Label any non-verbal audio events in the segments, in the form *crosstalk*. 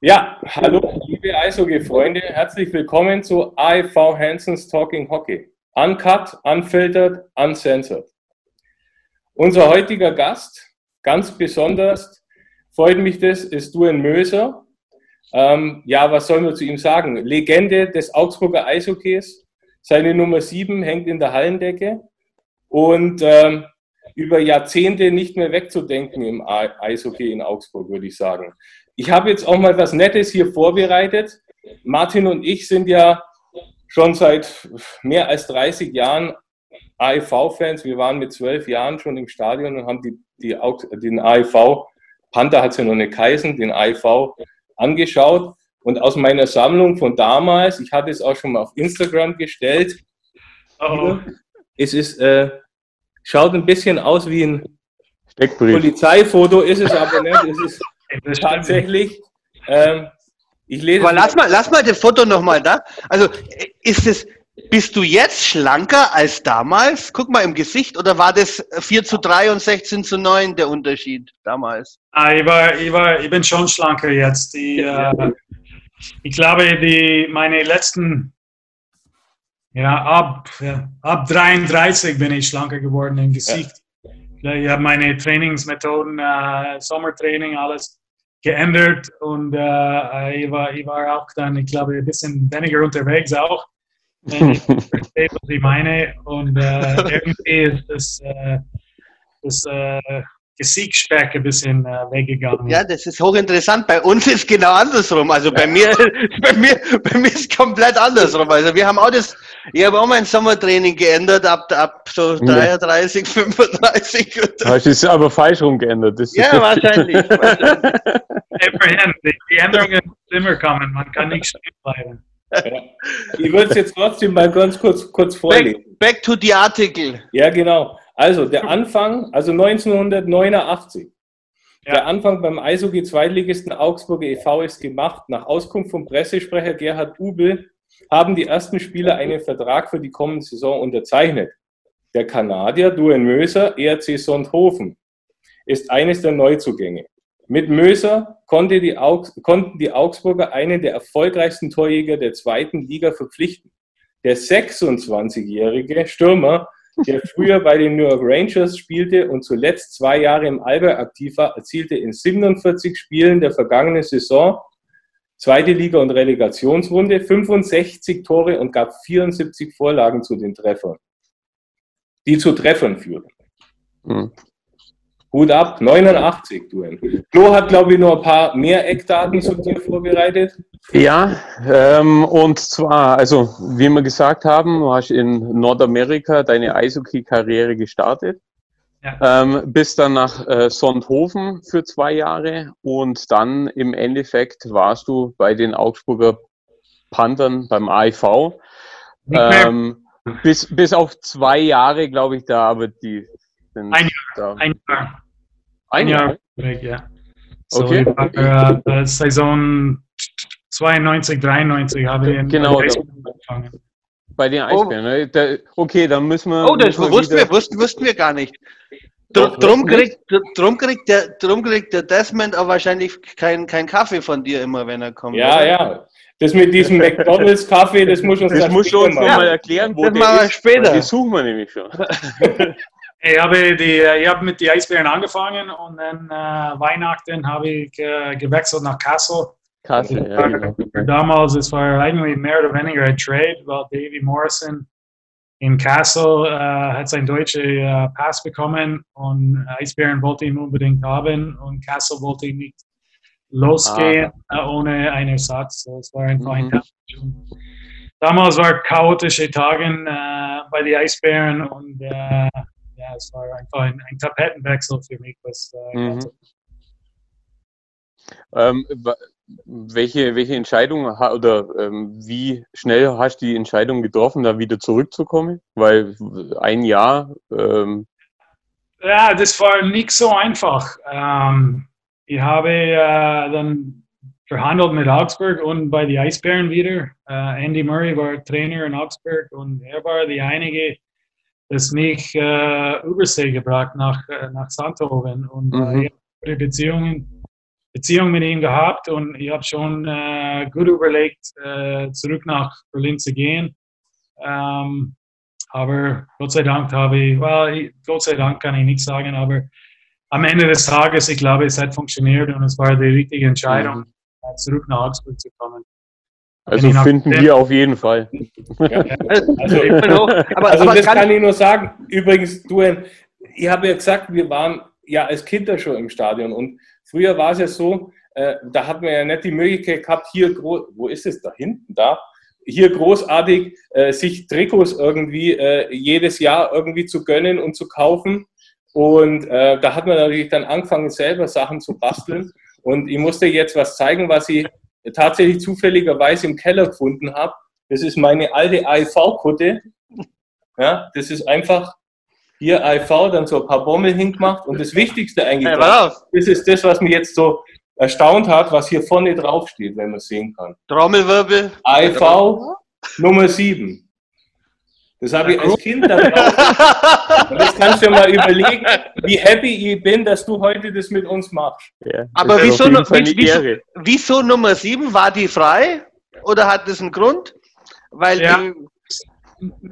Ja, hallo liebe Eishockey-Freunde, herzlich willkommen zu AIV Hansons Talking Hockey. Uncut, unfiltered, uncensored. Unser heutiger Gast, ganz besonders, freut mich das, ist Duan Möser. Ähm, ja, was sollen wir zu ihm sagen? Legende des Augsburger Eishockeys. Seine Nummer 7 hängt in der Hallendecke und ähm, über Jahrzehnte nicht mehr wegzudenken im Eishockey in Augsburg, würde ich sagen. Ich habe jetzt auch mal was Nettes hier vorbereitet. Martin und ich sind ja schon seit mehr als 30 Jahren AEV-Fans. Wir waren mit zwölf Jahren schon im Stadion und haben die, die, den AEV, Panther hat es ja noch nicht geheißen, den AEV angeschaut. Und aus meiner Sammlung von damals, ich hatte es auch schon mal auf Instagram gestellt, oh. es ist, äh, schaut ein bisschen aus wie ein Polizeifoto, ist es aber nicht. Es ist tatsächlich. Ähm, ich lese Aber lass mal, lass mal das Foto nochmal da. Also ist es, bist du jetzt schlanker als damals? Guck mal im Gesicht, oder war das 4 zu 3 und 16 zu 9 der Unterschied damals? Ah, ich, war, ich, war, ich bin schon schlanker jetzt. Die, äh, ich glaube, die, meine letzten, ja, ab, ja, ab 33 bin ich schlanker geworden im Gesicht. Ja. Ich habe meine Trainingsmethoden, äh, Sommertraining, alles geändert und äh, ich, war, ich war auch dann, ich glaube, ein bisschen weniger unterwegs auch. ich *laughs* verstehe, was ich meine und äh, *laughs* irgendwie ist das, äh, das Gesichtsspeck ein bisschen äh, weggegangen. Ja, das ist hochinteressant. Bei uns ist genau andersrum. Also bei mir, *laughs* bei mir, bei mir ist komplett andersrum. Also wir haben auch das, ich habe auch mein Sommertraining geändert ab, ab so 33, 35. Hast du es aber falsch rum geändert? ja, wahrscheinlich. wahrscheinlich. *laughs* die Änderungen immer kommen. Man kann nicht stehen bleiben. Ja. Ich würde es jetzt trotzdem mal ganz kurz, kurz vorlesen. Back, back to the article. Ja, genau. Also der Anfang, also 1989. Ja. Der Anfang beim Eishockey-Zweitligisten Augsburger e.V. ist gemacht. Nach Auskunft vom Pressesprecher Gerhard Ubel haben die ersten Spieler einen Vertrag für die kommende Saison unterzeichnet. Der Kanadier Duane Möser, ERC Sonthofen, ist eines der Neuzugänge. Mit Möser konnte die konnten die Augsburger einen der erfolgreichsten Torjäger der zweiten Liga verpflichten. Der 26-jährige Stürmer der früher bei den New York Rangers spielte und zuletzt zwei Jahre im Allgäu aktiv war, erzielte in 47 Spielen der vergangenen Saison zweite Liga- und Relegationsrunde 65 Tore und gab 74 Vorlagen zu den Treffern, die zu Treffern führen. Mhm. Hut ab, 89, du. Flo hat, glaube ich, noch ein paar mehr Eckdaten zu dir vorbereitet. Ja, ähm, und zwar, also wie wir gesagt haben, du hast in Nordamerika deine Eishockey-Karriere gestartet. Ja. Ähm, bist dann nach äh, Sonthofen für zwei Jahre und dann im Endeffekt warst du bei den Augsburger Panthern beim AIV. Ähm, bis, bis auf zwei Jahre, glaube ich, da, aber die sind ein. Da. Ein Jahr. Ein, Jahr? Weg, ja. So, okay. War, äh, Saison 92, 93 habe ich genau, angefangen. Bei den Eisbären, oh. ne? Da, okay, dann müssen wir. Oh, das wussten wir, wussten, wussten wir gar nicht. Dr drum, kriegt, drum, kriegt der, drum kriegt der Desmond auch wahrscheinlich keinen kein Kaffee von dir immer, wenn er kommt. Ja, oder? ja. Das mit diesem McDonalds-Kaffee, das muss uns, das muss uns nochmal erklären, wo das machen wir später. Die suchen wir nämlich schon. *laughs* Ich habe, die, ich habe mit den Eisbären angefangen und dann äh, Weihnachten habe ich äh, gewechselt nach Kassel. Kassel, ja. Genau. Damals, es war eigentlich mehr oder weniger ein Trade, weil Davy Morrison in Kassel äh, hat seinen deutschen äh, Pass bekommen und Eisbären wollte ihn unbedingt haben und Kassel wollte ihn nicht losgehen ah. Äh, ohne einen Ersatz. So, es war einfach mhm. ein Damals war chaotische Tage äh, bei den Eisbären und ja, es war einfach ein, ein Tapetenwechsel für mich. Was, äh, mhm. ähm, welche, welche Entscheidung oder ähm, wie schnell hast du die Entscheidung getroffen, da wieder zurückzukommen? Weil ein Jahr. Ähm ja, das war nicht so einfach. Ähm, ich habe äh, dann verhandelt mit Augsburg und bei den Eisbären wieder. Äh, Andy Murray war Trainer in Augsburg und er war die einige, das mich äh, Übersee gebracht nach, äh, nach Sandhoven und äh, mhm. äh, Beziehungen Beziehung mit ihm gehabt und ich habe schon äh, gut überlegt, äh, zurück nach Berlin zu gehen. Ähm, aber Gott sei Dank habe ich, well, Gott sei Dank kann ich nicht sagen, aber am Ende des Tages, ich glaube, es hat funktioniert und es war die richtige Entscheidung, mhm. zurück nach Augsburg zu kommen. Also finden wir auf jeden Fall. Ja. Also, aber, also das kann, ich nur sagen. Übrigens, du, ich habe ja gesagt, wir waren ja als Kinder schon im Stadion und früher war es ja so, äh, da hat man ja nicht die Möglichkeit gehabt, hier, wo ist es, da hinten, da, hier großartig äh, sich Trikots irgendwie äh, jedes Jahr irgendwie zu gönnen und zu kaufen. Und äh, da hat man natürlich dann angefangen, selber Sachen zu basteln. Und ich musste jetzt was zeigen, was ich tatsächlich zufälligerweise im Keller gefunden habe. Das ist meine alte AIV-Kutte. Ja, das ist einfach hier AIV, dann so ein paar Bommel hingemacht. Und das Wichtigste eigentlich, hey, das ist das, was mir jetzt so erstaunt hat, was hier vorne drauf steht, wenn man sehen kann. Trommelwirbel. AIV Nummer 7. Das habe ich als Kind dann. Und *laughs* jetzt kannst du dir mal überlegen, wie happy ich bin, dass du heute das mit uns machst. Ja, Aber wieso, wieso, wieso, Nummer 7? War die frei? Oder hat das einen Grund? Weil ja.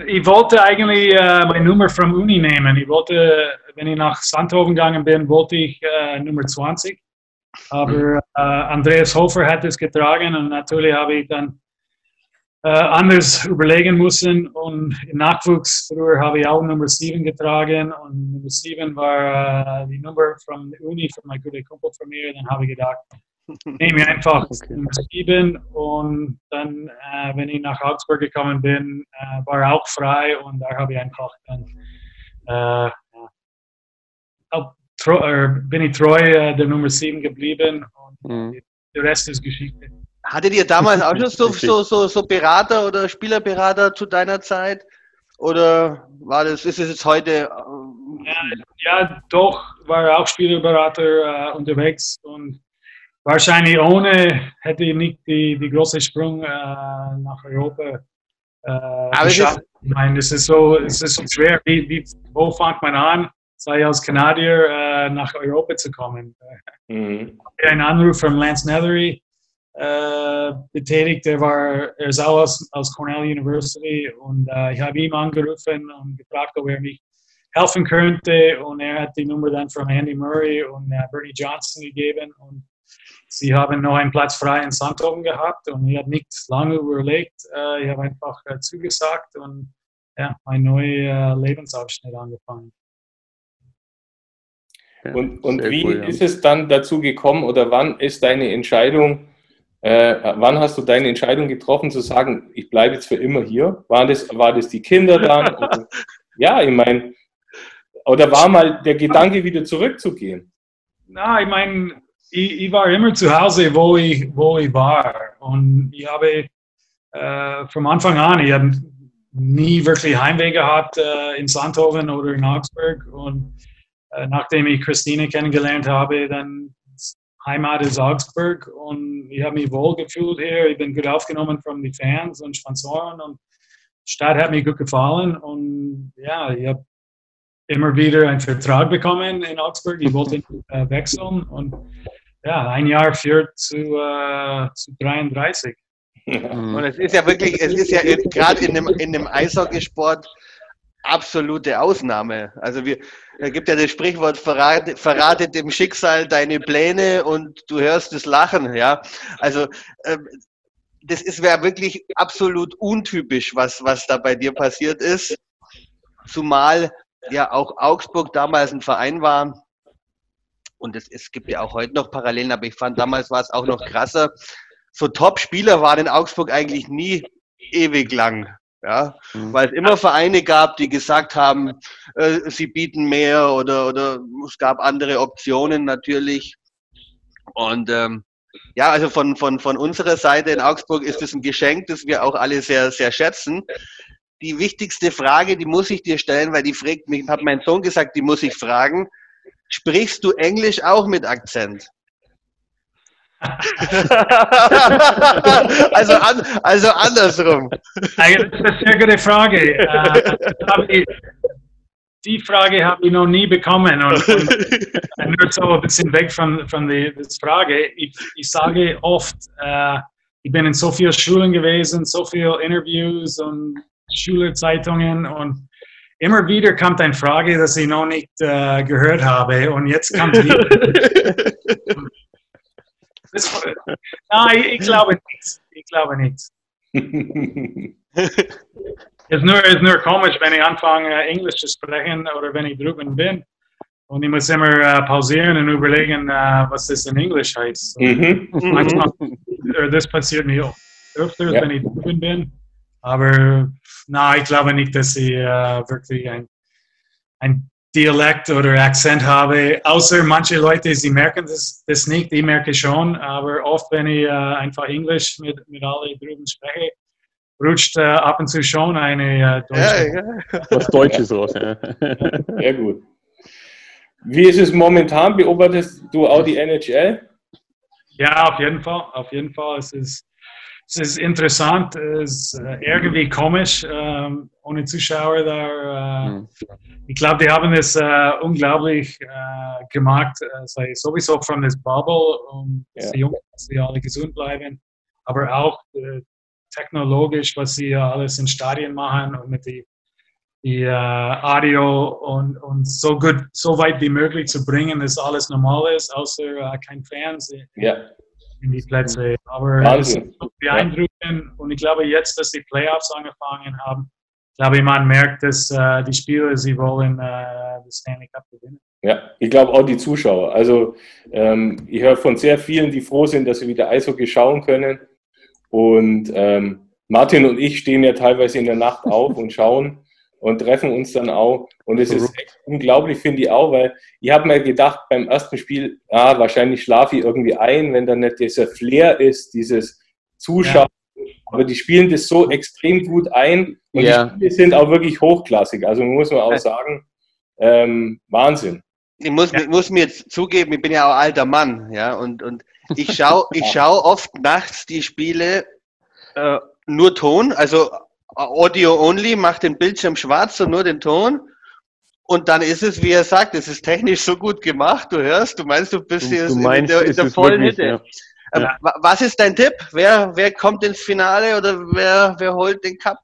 ich wollte eigentlich äh, meine Nummer vom Uni nehmen. Ich wollte, wenn ich nach Sandhofen gegangen bin, wollte ich äh, Nummer 20. Aber äh, Andreas Hofer hat es getragen und natürlich habe ich dann äh, anders überlegen müssen. Und im Nachwuchs, früher habe ich auch Nummer 7 getragen und Nummer 7 war äh, die Nummer von der Uni von meinem guten Kumpel von mir. Dann habe ich gedacht, *laughs* nehme ich einfach okay. Nummer 7 und dann, äh, wenn ich nach Augsburg gekommen bin, äh, war er auch frei und da habe ich einfach dann äh, treu, bin ich treu äh, der Nummer 7 geblieben und mhm. der Rest ist Geschichte. Hattet ihr damals auch schon *laughs* so, so, so, so Berater oder Spielerberater zu deiner Zeit? Oder war das, ist es jetzt heute? Äh, ja, ja, doch, war auch Spielerberater äh, unterwegs und wahrscheinlich ohne hätte ich nicht die, die große Sprung äh, nach Europa äh, geschafft. Ich meine, es ist so, es ist so schwer. Wie, wie, wo fängt man an, sei als Kanadier äh, nach Europa zu kommen? Mhm. Ein Anruf von Lance Nethery äh, betätigt. Er war, er ist auch aus, aus Cornell University und äh, ich habe ihn angerufen und gefragt, ob er mich helfen könnte und er hat die Nummer dann von Andy Murray und äh, Bernie Johnson gegeben und sie haben noch einen Platz frei in Sandhofen gehabt und ich habe nicht lange überlegt. Äh, ich habe einfach äh, zugesagt und ja, ein neuer äh, Lebensabschnitt angefangen. Und, und wie cool, ja. ist es dann dazu gekommen oder wann ist deine Entscheidung äh, wann hast du deine Entscheidung getroffen, zu sagen, ich bleibe jetzt für immer hier? War das, war das die Kinder dann? *laughs* Oder, ja, ich meine, oder war mal der Gedanke, wieder zurückzugehen? Na, ich meine, ich, ich, war immer zu Hause, wo ich, wo ich war. Und ich habe äh, vom Anfang an, ich habe nie wirklich Heimweh gehabt äh, in Sandhofen oder in Augsburg. Und äh, nachdem ich Christine kennengelernt habe, dann Heimat ist Augsburg und ich habe mich wohl gefühlt hier. Ich bin gut aufgenommen von den Fans und Sponsoren und die Stadt hat mir gut gefallen und ja, ich habe immer wieder einen Vertrag bekommen in Augsburg. Ich wollte äh, wechseln und ja, ein Jahr führt zu, äh, zu 33. Und es ist ja wirklich, es ist ja gerade in dem, in dem Eishockeysport absolute Ausnahme. Also wir, da gibt ja das Sprichwort, verrate, verrate dem Schicksal deine Pläne und du hörst das Lachen, ja. Also ähm, das ist wäre wirklich absolut untypisch, was, was da bei dir passiert ist. Zumal ja auch Augsburg damals ein Verein war. Und es, es gibt ja auch heute noch Parallelen, aber ich fand damals war es auch noch krasser. So Top-Spieler waren in Augsburg eigentlich nie ewig lang. Ja, mhm. weil es immer Vereine gab, die gesagt haben, äh, sie bieten mehr oder, oder es gab andere Optionen natürlich. Und ähm, ja, also von, von, von unserer Seite in Augsburg ist es ein Geschenk, das wir auch alle sehr, sehr schätzen. Die wichtigste Frage, die muss ich dir stellen, weil die fragt mich, hat mein Sohn gesagt, die muss ich fragen. Sprichst du Englisch auch mit Akzent? Also, an, also andersrum. Das ist eine sehr gute Frage. Äh, die Frage habe ich noch nie bekommen. Und, *laughs* und nur so ein bisschen weg von, von der Frage. Ich, ich sage oft, äh, ich bin in so vielen Schulen gewesen, so viele Interviews und Schülerzeitungen und immer wieder kommt eine Frage, die ich noch nicht äh, gehört habe und jetzt kommt wieder. *laughs* das, nein, ich, glaube nichts. Ich glaube nichts. *laughs* Es ist, nur, ist nur komisch, wenn ich anfange, Englisch zu sprechen oder wenn ich drüben bin. Und ich muss immer äh, pausieren und überlegen, äh, was das in Englisch heißt. Mhm. Manchmal, *laughs* das passiert mir auch öfter, ja. wenn ich drüben bin. Aber na, ich glaube nicht, dass ich äh, wirklich ein, ein Dialekt oder Akzent habe. Außer manche Leute, sie merken das, das nicht, ich merke schon. Aber oft, wenn ich äh, einfach Englisch mit, mit allen drüben spreche, rutscht äh, ab und zu schon eine äh, deutsche. Ja, ja. Was Deutsches raus, ja. *laughs* Sehr gut. Wie ist es momentan? Beobachtest du auch die NHL? Ja, auf jeden Fall. Auf jeden Fall. Es ist, es ist interessant, es ist äh, irgendwie komisch, äh, ohne Zuschauer da. Äh, mhm. Ich glaube, die haben es äh, unglaublich äh, gemacht, sei sowieso von das Bubble, um ja. dass die Jungs dass die alle gesund bleiben, aber auch technologisch, was sie alles in Stadien machen und mit die, die uh, Audio und, und so gut, so weit wie möglich zu bringen, dass alles normal ist, außer uh, kein Fans ja. in die Plätze. Aber es ist beeindruckend ja. und ich glaube jetzt, dass die Playoffs angefangen haben, glaube ich, man merkt, dass uh, die Spieler, sie wollen das Stanley Cup gewinnen. Ja, ich glaube auch die Zuschauer. Also ähm, ich höre von sehr vielen, die froh sind, dass sie wieder Eishockey schauen können. Und ähm, Martin und ich stehen ja teilweise in der Nacht auf und schauen und treffen uns dann auch. Und es ist echt unglaublich, finde ich auch, weil ich habe mir gedacht beim ersten Spiel, ah, wahrscheinlich schlafe ich irgendwie ein, wenn dann nicht dieser Flair ist, dieses Zuschauen. Aber die spielen das so extrem gut ein und ja. die Spiele sind auch wirklich hochklassig. Also muss man auch sagen, ähm, Wahnsinn. Ich muss, ja. muss mir jetzt zugeben, ich bin ja auch alter Mann, ja, und, und ich schaue *laughs* ich schau oft nachts die Spiele äh, nur Ton, also Audio only, macht den Bildschirm schwarz und nur den Ton. Und dann ist es, wie er sagt, es ist technisch so gut gemacht, du hörst, du meinst, du bist hier in der, in der vollen Mitte. Ja. Ähm, ja. Was ist dein Tipp? Wer, wer kommt ins Finale oder wer, wer holt den Cup?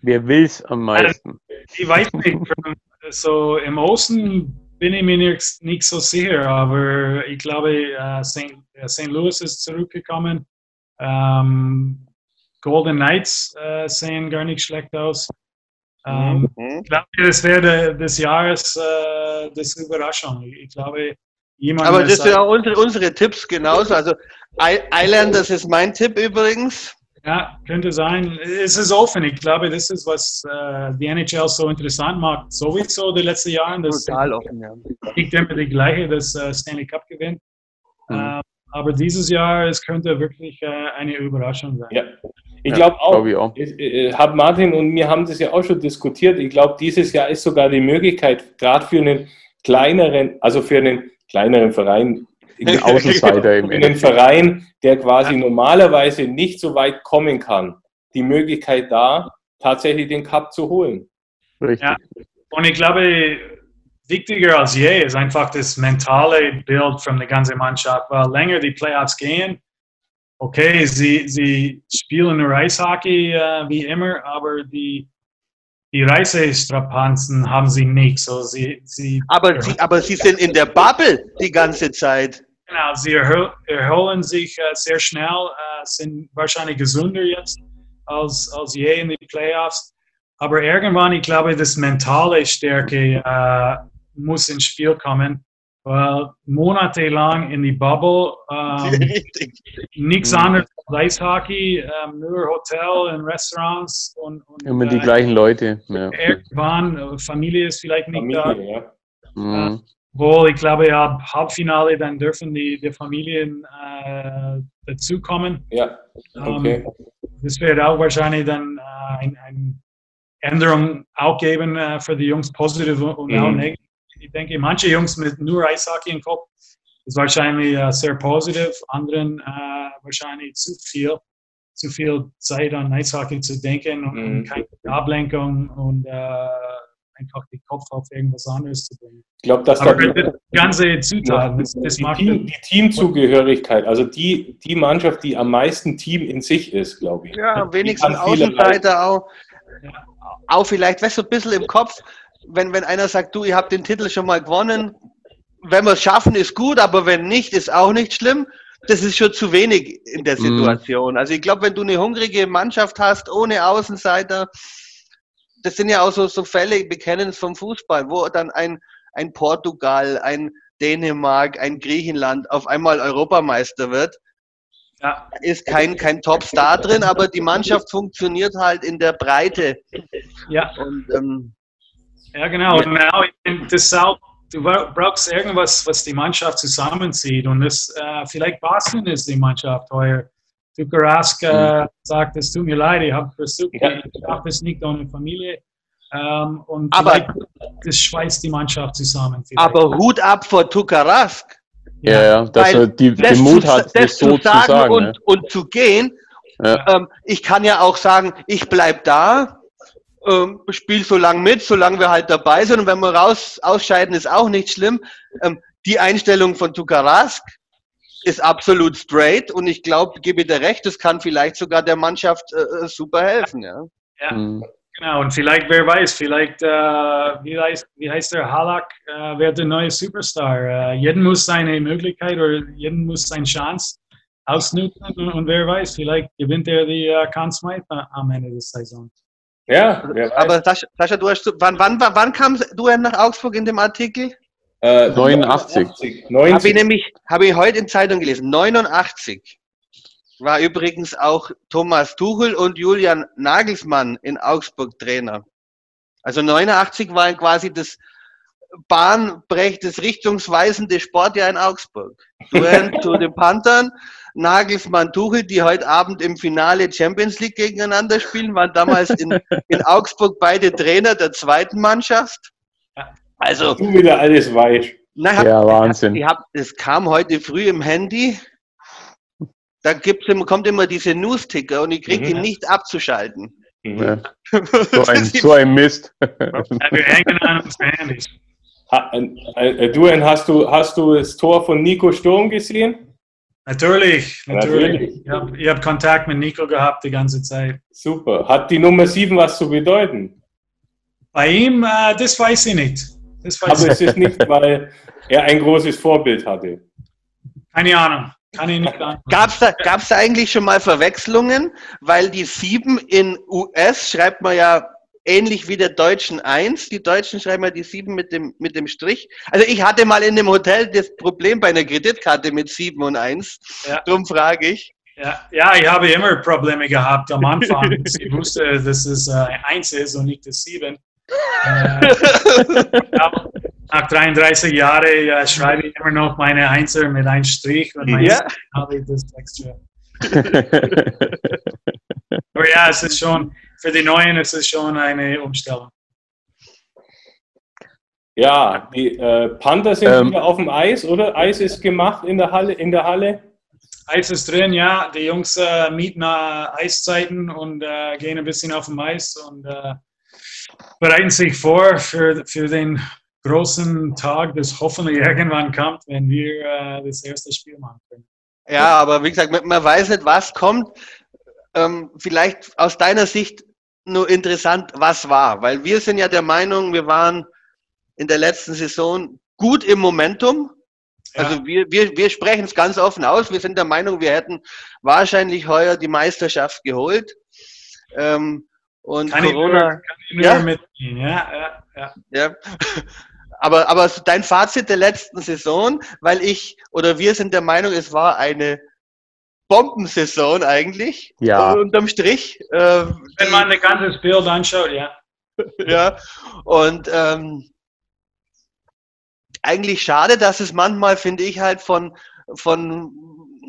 Wer will es am meisten? Ich weiß nicht. *laughs* So im Osten bin ich mir nicht, nicht so sicher, aber ich glaube, äh, St. Äh, Louis ist zurückgekommen. Ähm, Golden Knights äh, sehen gar nicht schlecht aus. Ähm, mhm. Ich glaube, das wäre des Jahres äh, das Überraschung. Ich glaube, jemand. Aber das sind ja unsere, unsere Tipps genauso. Also Islanders ist mein Tipp übrigens. Ja, könnte sein. Es ist offen. Ich glaube, das ist, was äh, die NHL so interessant macht. Sowieso die letzten Jahre. Das Total offen, ja. Nicht immer die gleiche, das äh, Stanley Cup gewinnt. Mhm. Ähm, aber dieses Jahr, es könnte wirklich äh, eine Überraschung sein. Ja, ich glaube ja, auch. Glaub ich auch. Äh, hab Martin und wir haben das ja auch schon diskutiert. Ich glaube, dieses Jahr ist sogar die Möglichkeit, gerade für einen kleineren, also für einen kleineren Verein, *laughs* Außenseiter im einen Verein, der quasi ja. normalerweise nicht so weit kommen kann, die Möglichkeit da, tatsächlich den Cup zu holen. Richtig. Ja. Und ich glaube, wichtiger als je ist einfach das mentale Bild von der ganzen Mannschaft, weil länger die Playoffs gehen, okay, sie, sie spielen nur Eishockey äh, wie immer, aber die, die Reisestrapazen haben sie nicht. So sie, sie aber, sie, aber sie sind in der Bubble die ganze Zeit. Genau, sie erhol, erholen sich äh, sehr schnell, äh, sind wahrscheinlich gesünder jetzt als, als je in den Playoffs. Aber irgendwann, ich glaube, das mentale Stärke äh, muss ins Spiel kommen, weil monatelang in die Bubble ähm, *laughs* nichts anderes als Eishockey, ähm, nur Hotel und Restaurants und, und immer die äh, gleichen Leute. Ja. Irgendwann, äh, Familie ist vielleicht nicht Familie, da. Ja. Mhm. Äh, wohl, ich glaube, ja, Halbfinale, dann dürfen die, die Familien äh, dazukommen. Ja, ähm, okay. Ähm, das wird auch wahrscheinlich dann äh, eine ein Änderung auch geben äh, für die Jungs, positiv und mhm. auch negativ ich denke, manche Jungs mit nur Eishockey im Kopf ist wahrscheinlich äh, sehr positiv, anderen äh, wahrscheinlich zu viel, zu viel Zeit an Eishockey zu denken und, mhm. keine Ablenkung und äh, einfach den Kopf auf irgendwas anderes zu bringen. Ich glaube, dass Aber da die ganze Zutaten, das, das die, macht Team, die Teamzugehörigkeit, also die, die Mannschaft, die am meisten Team in sich ist, glaube ich. Ja, wenigstens. Außenseiter auch. Auch vielleicht, weißt du, ein bisschen im Kopf, wenn, wenn einer sagt, du, ihr habt den Titel schon mal gewonnen, wenn wir es schaffen, ist gut, aber wenn nicht, ist auch nicht schlimm. Das ist schon zu wenig in der Mhm. Situation. Also ich glaube, wenn du eine hungrige Mannschaft hast, ohne Außenseiter, das sind ja auch so, so Fälle, wir kennen es vom Fußball, wo dann ein, ein Portugal, ein Dänemark, ein Griechenland auf einmal Europameister wird ja, ist kein, kein Top-Star drin, aber die Mannschaft funktioniert halt in der Breite. ja, Und ähm, ja, genau. Und now, das ist auch, du bra- brauchst irgendwas, was die Mannschaft zusammenzieht. Und das, äh, vielleicht Boston ist die Mannschaft heuer. Tuukka Rask äh, sagt, es tut mir leid, ich habe versucht, Ja. ich schaffe es nicht ohne Familie. Ähm, und Aber- das schweißt die Mannschaft zusammen. vielleicht. aber Hut ab vor Tukarask. Ja, ja, dass er die, Das den Mut zu, hat, das das so zu zu sagen, sagen. und, ne? und zu gehen. Ja. Ähm, ich kann ja auch sagen, ich bleib da, ähm, spiel so lang mit, solange wir halt dabei sind. Und wenn wir raus ausscheiden, ist auch nicht schlimm. Ähm, die Einstellung von Tukarask ist absolut straight und ich glaube, gebe dir recht, das kann vielleicht sogar der Mannschaft äh, äh, super helfen. Ja. Ja. Mhm. Genau, und vielleicht, wer weiß, vielleicht, äh, wie, heißt, wie heißt der Halak, äh, wird der neue Superstar. Äh, jeden muss seine Möglichkeit oder jeden muss seine Chance ausnutzen und, und wer weiß, vielleicht gewinnt er die äh, Conn Smythe am Ende der Saison. Ja, wer weiß. Aber Sascha, Sascha du hast, wann, wann, wann kam du nach Augsburg in dem Artikel? Äh, 89. 90. Habe ich nämlich, habe ich heute in Zeitung gelesen. 89 war übrigens auch Thomas Tuchel und Julian Nagelsmann in Augsburg Trainer. Also 89 war quasi das bahnbrech, das richtungsweisende Sportjahr in Augsburg. Duell *laughs* zu den Panthern, Nagelsmann, Tuchel, die heute Abend im Finale Champions League gegeneinander spielen, waren damals in, *laughs* in Augsburg beide Trainer der zweiten Mannschaft. Also, Du wieder alles weißt. na, hab, Ja, Wahnsinn. ich hab, das kam heute früh im Handy. Da gibt's immer, kommt immer diese News-Ticker und ich kriege Mhm. nicht abzuschalten. Mhm. Ja. *laughs* So, ein, so ein Mist. Ja, wir hängen an unsere Handys. Ha, äh, äh, Duan, hast du, hast du das Tor von Nico Sturm gesehen? Natürlich, natürlich. Natürlich. Ich habe hab Kontakt mit Nico gehabt die ganze Zeit. Super. Hat die Nummer 7 was zu bedeuten? Bei ihm, äh, das weiß ich nicht. Das weiß Aber ich es ist nicht, weil er ein großes Vorbild hatte. Keine Ahnung. Kann ich nicht beantworten. Gab's da, gab's da eigentlich schon mal Verwechslungen? Weil die 7 in US schreibt man ja ähnlich wie der deutschen 1. Die Deutschen schreiben ja die 7 mit dem, mit dem Strich. Also ich hatte mal in dem Hotel das Problem bei einer Kreditkarte mit 7 und 1. Ja. Darum frage ich. Ja, ja, ich habe immer Probleme gehabt am Anfang. *laughs* ich wusste, dass es äh, eins ist und nicht das sieben. *laughs* Äh, ja, nach 33 Jahren äh, schreibe ich immer noch meine Einser mit einem Strich und mein Ja. habe ich das extra. *laughs* Aber ja, es ist schon, für die Neuen ist es schon eine Umstellung. Ja, die äh, Panther sind Ähm. wieder auf dem Eis, oder? Eis ist gemacht in der Halle. In der Halle. Eis ist drin, ja. Die Jungs äh, mieten äh, Eiszeiten und äh, gehen ein bisschen auf dem Eis und äh, bereiten sich vor für, für den großen Tag, das hoffentlich irgendwann kommt, wenn wir äh, das erste Spiel machen können. Ja, aber wie gesagt, man- man weiß nicht, was kommt. Ähm, vielleicht aus deiner Sicht nur interessant, was war. Weil wir sind ja der Meinung, wir waren in der letzten Saison gut im Momentum. Ja. Also wir, wir, wir sprechen es ganz offen aus. Wir sind der Meinung, wir hätten wahrscheinlich heuer die Meisterschaft geholt. Ähm, und Kann ich nur, Corona, kann ich Ja? ja, ja, ja. *laughs* Aber, aber dein Fazit der letzten Saison, weil ich oder wir sind der Meinung, es war eine Bombensaison eigentlich. Ja. Unterm Strich. Äh, Wenn man ein ganzes Bild anschaut, ja. *laughs* ja. Und ähm, eigentlich schade, dass es manchmal, finde ich, halt von, von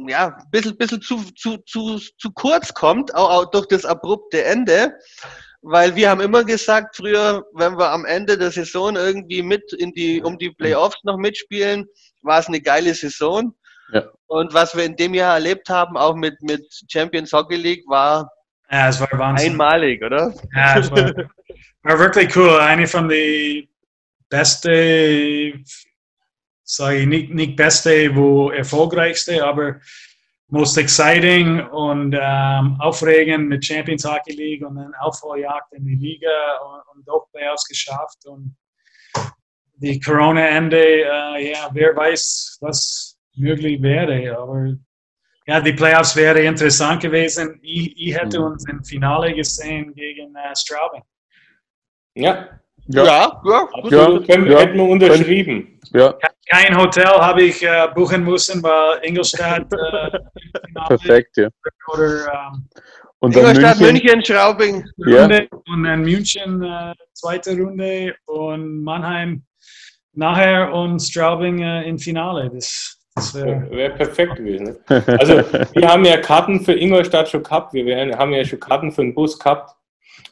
ja, ein bisschen, bisschen zu, zu, zu, zu kurz kommt, auch, auch durch das abrupte Ende. Weil wir haben immer gesagt, früher, wenn wir am Ende der Saison irgendwie mit in die, um die Playoffs noch mitspielen, war es eine geile Saison. Ja. Und was wir in dem Jahr erlebt haben, auch mit, mit Champions Hockey League, war Ja, es war Wahnsinn. einmalig, oder? Ja, es war, war wirklich cool. Eine von den besten, sage ich nicht, nicht beste, wo erfolgreichste, aber most exciting und ähm, aufregend mit Champions Hockey League und dann Aufholjagd in die Liga und, und doch Playoffs geschafft und die Corona-Ende, äh, ja, wer weiß, was möglich wäre, aber ja, die Playoffs wäre interessant gewesen. Ich, ich hätte mhm. uns im Finale gesehen gegen äh, Straubing. Ja. Ja, ja, ja. Absolut. Ja, ja. Hätten wir unterschrieben. Ja. Kein Hotel habe ich äh, buchen müssen, weil Ingolstadt. Äh, *laughs* Perfekt, ja. Oder, ähm, und Ingolstadt, München, München Straubing. Ja. Und dann München, äh, zweite Runde und Mannheim nachher und Straubing äh, im Finale. Das, das wäre wär perfekt gewesen. Ne? Also, wir haben ja Karten für Ingolstadt schon gehabt. Wir werden, haben ja schon Karten für den Bus gehabt,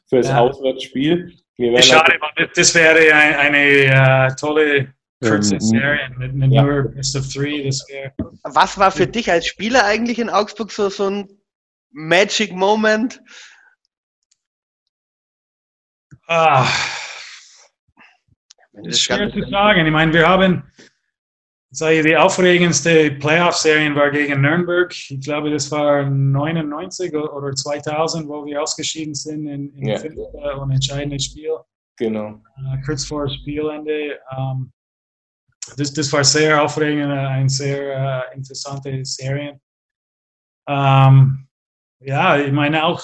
für das ja. Auswärtsspiel. Schade, halt das wäre eine, eine uh, tolle kurze ähm, Serie mit, mit ja. nur Best of Three. Das wäre. Was war für dich als Spieler eigentlich in Augsburg so, so ein Magic Moment? Ah, das ist schwer zu sagen. Ich meine, wir haben sage ich, die aufregendste Playoff-Serien war gegen Nürnberg. Ich glaube, das war 99 oder 2000, wo wir ausgeschieden sind in, in ja. und entscheidendes Spiel. Genau. Uh, kurz vor Spielende. Um, das, das war sehr aufregend, eine sehr uh, interessante Serie. Um, ja, ich meine auch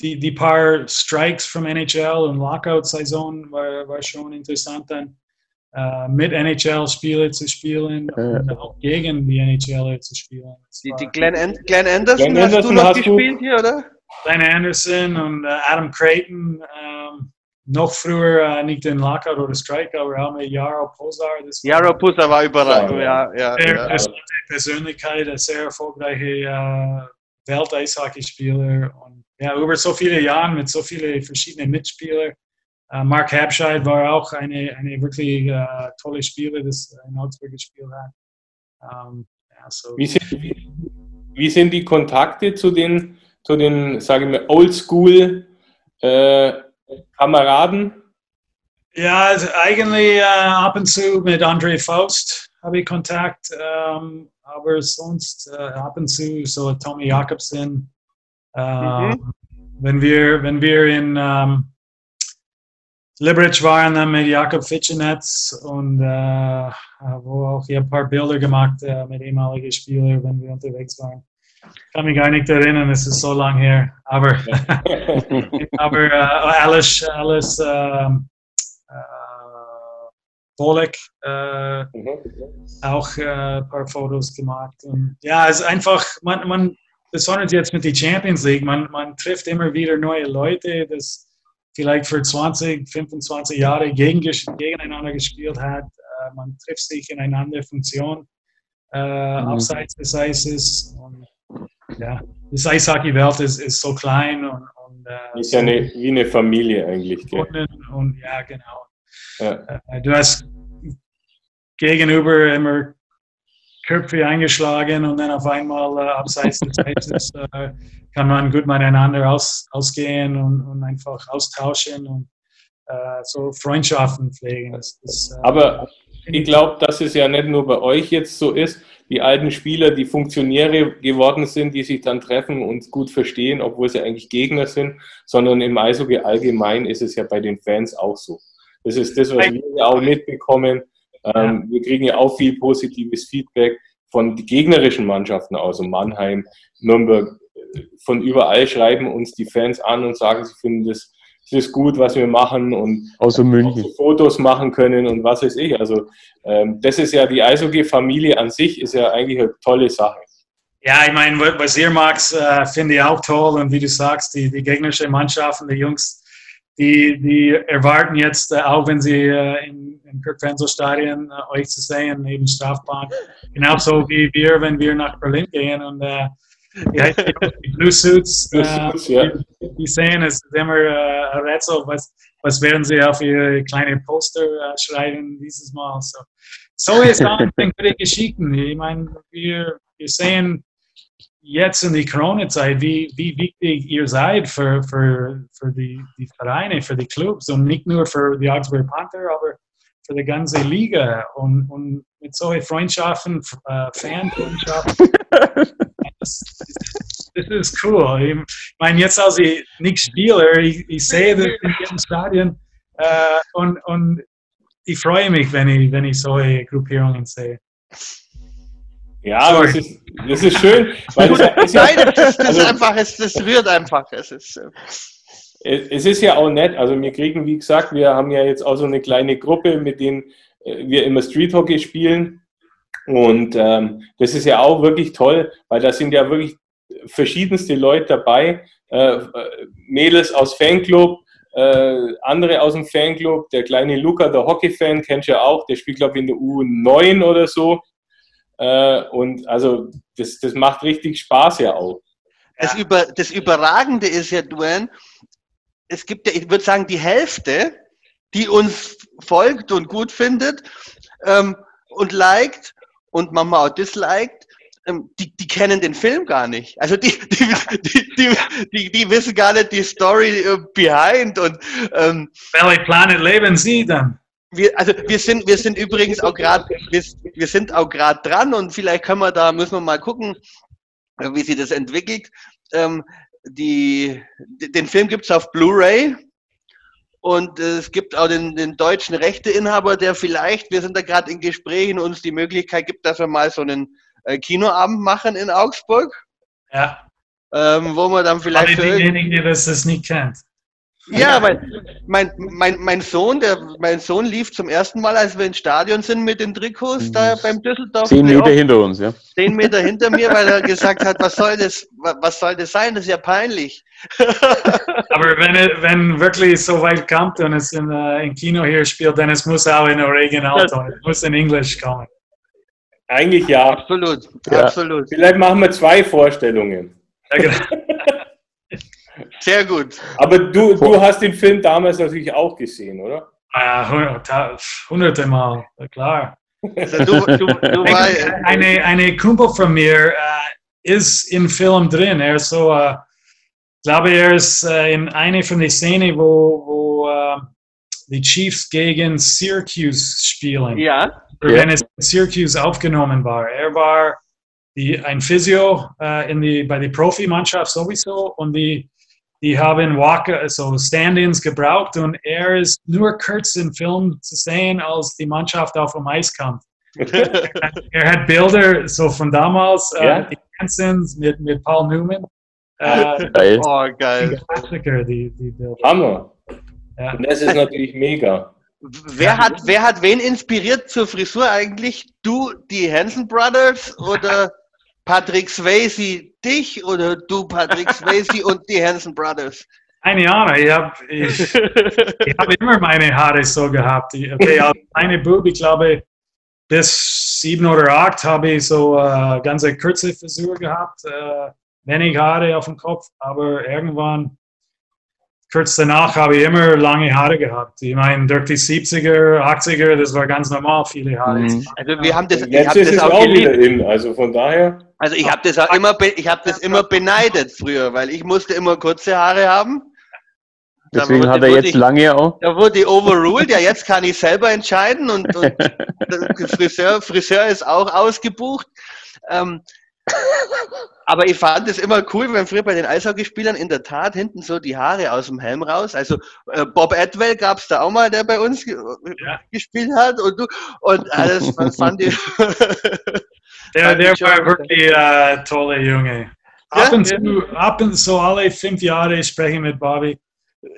die, die paar Strikes vom NHL und Lockout-Saison war, war schon interessant dann äh, mit NHL-Spieler zu spielen ja. und auch gegen die NHLer zu spielen. Die, die Glenn, An Glenn Anderson, Glenn Anderson hast du noch hast gespielt hier, oder? Glenn Anderson und äh, Adam Creighton, ähm, noch früher äh, nicht den Lockout oder Strike, aber auch mit Jaro Posar. Jaro Posar war überall, ja. ja, sehr ja. Persönlichkeit, ein sehr erfolgreiche äh, Welt-Eishockeyspieler und ja, über so viele Jahre mit so vielen verschiedenen Mitspielern Mark Habscheid war auch eine, eine wirklich uh, tolle Spieler, das in Augsburg gespielt hat. Um, ja, so. wie, sind, wie, wie, sind, die Kontakte zu den, zu den sage ich mal, Oldschool äh, Kameraden? Ja, also eigentlich äh, ab und zu mit André Faust habe ich Kontakt, ähm, aber sonst äh, ab und zu so Tommy Jakobsen. Ähm, mhm. Wenn wir wenn wir in ähm, Liberec waren dann mit Jakob Fitchenetz und äh, wo auch hier ein paar Bilder gemacht äh, mit ehemaligen Spielern, wenn wir unterwegs waren. Ich kann mich gar nicht erinnern, es ist so lang her. Aber, *laughs* aber äh, Alice, Alice ähm, äh, Bolek äh, mhm. auch äh, ein paar Fotos gemacht. Und ja, es ist einfach, man, man besonders jetzt mit der Champions League, man, man trifft immer wieder neue Leute. Das, vielleicht für 20, 25 Jahre gegen, gegeneinander gespielt hat. Äh, man trifft sich in eine andere Funktion äh, mhm. abseits des Eises. Und, ja, das Eishockey-Welt ist, ist so klein und, und äh, ist ja eine, wie eine Familie eigentlich. Und, und ja, genau. Ja. Äh, du hast gegenüber immer Köpfe eingeschlagen und dann auf einmal äh, abseits des Eises äh, kann man gut miteinander aus, ausgehen und, und einfach austauschen und äh, so Freundschaften pflegen. Das, das, äh, Aber ich glaube, dass es ja nicht nur bei euch jetzt so ist, die alten Spieler, die Funktionäre geworden sind, die sich dann treffen und gut verstehen, obwohl sie eigentlich Gegner sind, sondern im Eishockey allgemein ist es ja bei den Fans auch so. Das ist das, was wir ja auch mitbekommen ähm, wir kriegen ja auch viel positives Feedback von den gegnerischen Mannschaften aus, also Mannheim, Nürnberg, von überall schreiben uns die Fans an und sagen, sie finden das, das ist gut, was wir machen und Außer München. So Fotos machen können und was weiß ich. Also ähm, das ist ja die Eishockey-Familie an sich, ist ja eigentlich eine tolle Sache. Ja, ich meine, was ihr magst, äh, finde ich auch toll. Und wie du sagst, die, die gegnerischen Mannschaften, die Jungs, die, die erwarten jetzt, äh, auch wenn sie äh, in, im Kirk-Fensel-Stadion äh, euch zu sehen, neben Strafbahn. Genauso wie wir, wenn wir nach Berlin gehen und äh, die, Blue Suits, äh, ja. die, die, sehen, es ist immer äh, ein Rätsel, was, was werden sie auf ihre kleine Poster schreiben dieses Mal. So, so ist auch eine gute Geschichte. Ich meine, wir, wir sehen jetzt in die Corona-Zeit, wie, wie wichtig ihr seid für, für, für die, die Vereine, für die Clubs und nicht nur für die Augsburg Panther, aber für die ganze Liga und, und mit solchen Freundschaften, äh, Fanfreundschaften. *laughs* das, das ist cool. Ich meine, jetzt als ich nicht Spieler, ich, ich sehe das in jedem Stadion äh, und, und ich freue mich, wenn ich, wenn ich solche Gruppierungen sehe. Ja, das ist, das ist schön. Weil das, ja, Nein, das, das, also, ist einfach, es, das rührt einfach. Es ist, äh, es ist ja auch nett. Also wir kriegen, wie gesagt, wir haben ja jetzt auch so eine kleine Gruppe, mit denen äh, wir immer Street Hockey spielen. Und ähm, das ist ja auch wirklich toll, weil da sind ja wirklich verschiedenste Leute dabei. Äh, äh Mädels aus Fanclub, äh, andere aus dem Fanclub. Der kleine Luca, der Hockey-Fan, kennst du ja auch. Der spielt, glaube ich, in der U9 oder so. Äh, und also das, das macht richtig Spaß ja auch. Das, über, das Überragende ist ja, Duane, es gibt ja, ich würde sagen, die Hälfte, die uns folgt und gut findet ähm, und liked und manchmal auch disliked, ähm, die, die kennen den Film gar nicht. Also die, die, die, die, die, wissen gar nicht die Story äh, behind und ähm, Planet leben Sie dann? Wir, also wir sind, wir sind übrigens auch gerade, wir, wir sind auch gerade dran und vielleicht können wir da, müssen wir mal gucken, wie sich das entwickelt. Ähm, die, den Film gibt es auf Blu-ray und es gibt auch den, den deutschen Rechteinhaber, der vielleicht, wir sind da gerade in Gesprächen, uns die Möglichkeit gibt, dass wir mal so einen äh, Kinoabend machen in Augsburg. Ja. Ähm, wo man dann vielleicht. Für diejenigen, die das nicht kennt. Ja, mein, mein, mein, mein Sohn, der, mein Sohn lief zum ersten Mal, als wir ins Stadion sind mit den Trikots da beim Düsseldorf. Zehn Meter hinter uns, ja. Zehn Meter hinter mir, weil er gesagt hat, was soll das, was soll das sein? Das ist ja peinlich. *laughs* Aber wenn, wenn wirklich so weit kommt und es in, uh, im Kino hier spielt, dann es muss auch in Original sein. Es muss in Englisch kommen. Eigentlich ja. Absolut, ja. absolut. Vielleicht machen wir zwei Vorstellungen. Ja, genau. *laughs* Sehr gut. Aber du, du hast den Film damals natürlich auch gesehen, oder? Ja, hunderte Mal, klar. Also du, du, du eine, eine Kumpel von mir äh, ist im Film drin. Er ist so, äh, glaube er ist äh, in einer von den Szenen, wo, wo äh, die Chiefs gegen Syracuse spielen. Ja. Wenn es in Syracuse aufgenommen war. Er war die, ein Physio äh, in die, bei der Profimannschaft sowieso und die die haben Walker, also Stand-ins gebraucht und er ist nur kurz im Film zu sehen, als die Mannschaft auf dem Eis kommt. *laughs* er hat Bilder so von damals, äh, ja? äh, die Hansons mit, mit Paul Newman. Äh, geil. Oh, geil. Die, die, die Bilder. Hammer. Ja. Und das ist natürlich mega. Wer hat, wer hat wen inspiriert zur Frisur eigentlich? Du, die Hansen Brothers oder Patrick Swayze dich oder du Patrick Swayze und die Hansen Brothers? Keine Ahnung, ich habe ich, ich hab immer meine Haare so gehabt. Okay, als kleine Bub, ich glaube, bis sieben oder acht habe ich so äh, ganze kurze Frisur gehabt, äh, wenig Haare auf dem Kopf, aber irgendwann kurz danach habe ich immer lange Haare gehabt. Ich meine, durch die 70er, 80er, das war ganz normal, viele Haare. Mhm. Also wir haben das, Jetzt ich hab ist das auch, auch wieder in, also von daher. Also ich habe das auch immer, ich habe das immer beneidet früher, weil ich musste immer kurze Haare haben. Deswegen hat er jetzt ich, lange auch. Da wurde ich overruled, ja jetzt kann ich selber entscheiden und, und *laughs* Friseur, Friseur ist auch ausgebucht. Ähm, aber ich fand es immer cool, wenn früher bei den Eishockeyspielern in der Tat hinten so die Haare aus dem Helm raus. Also äh, Bob Edwell gab es da auch mal, der bei uns ge ja. gespielt hat und du und alles fand ich. *laughs* der, der war wirklich ein äh, toller Junge. Ab, ja? und zu, ab und zu alle fünf Jahre spreche ich mit Bobby.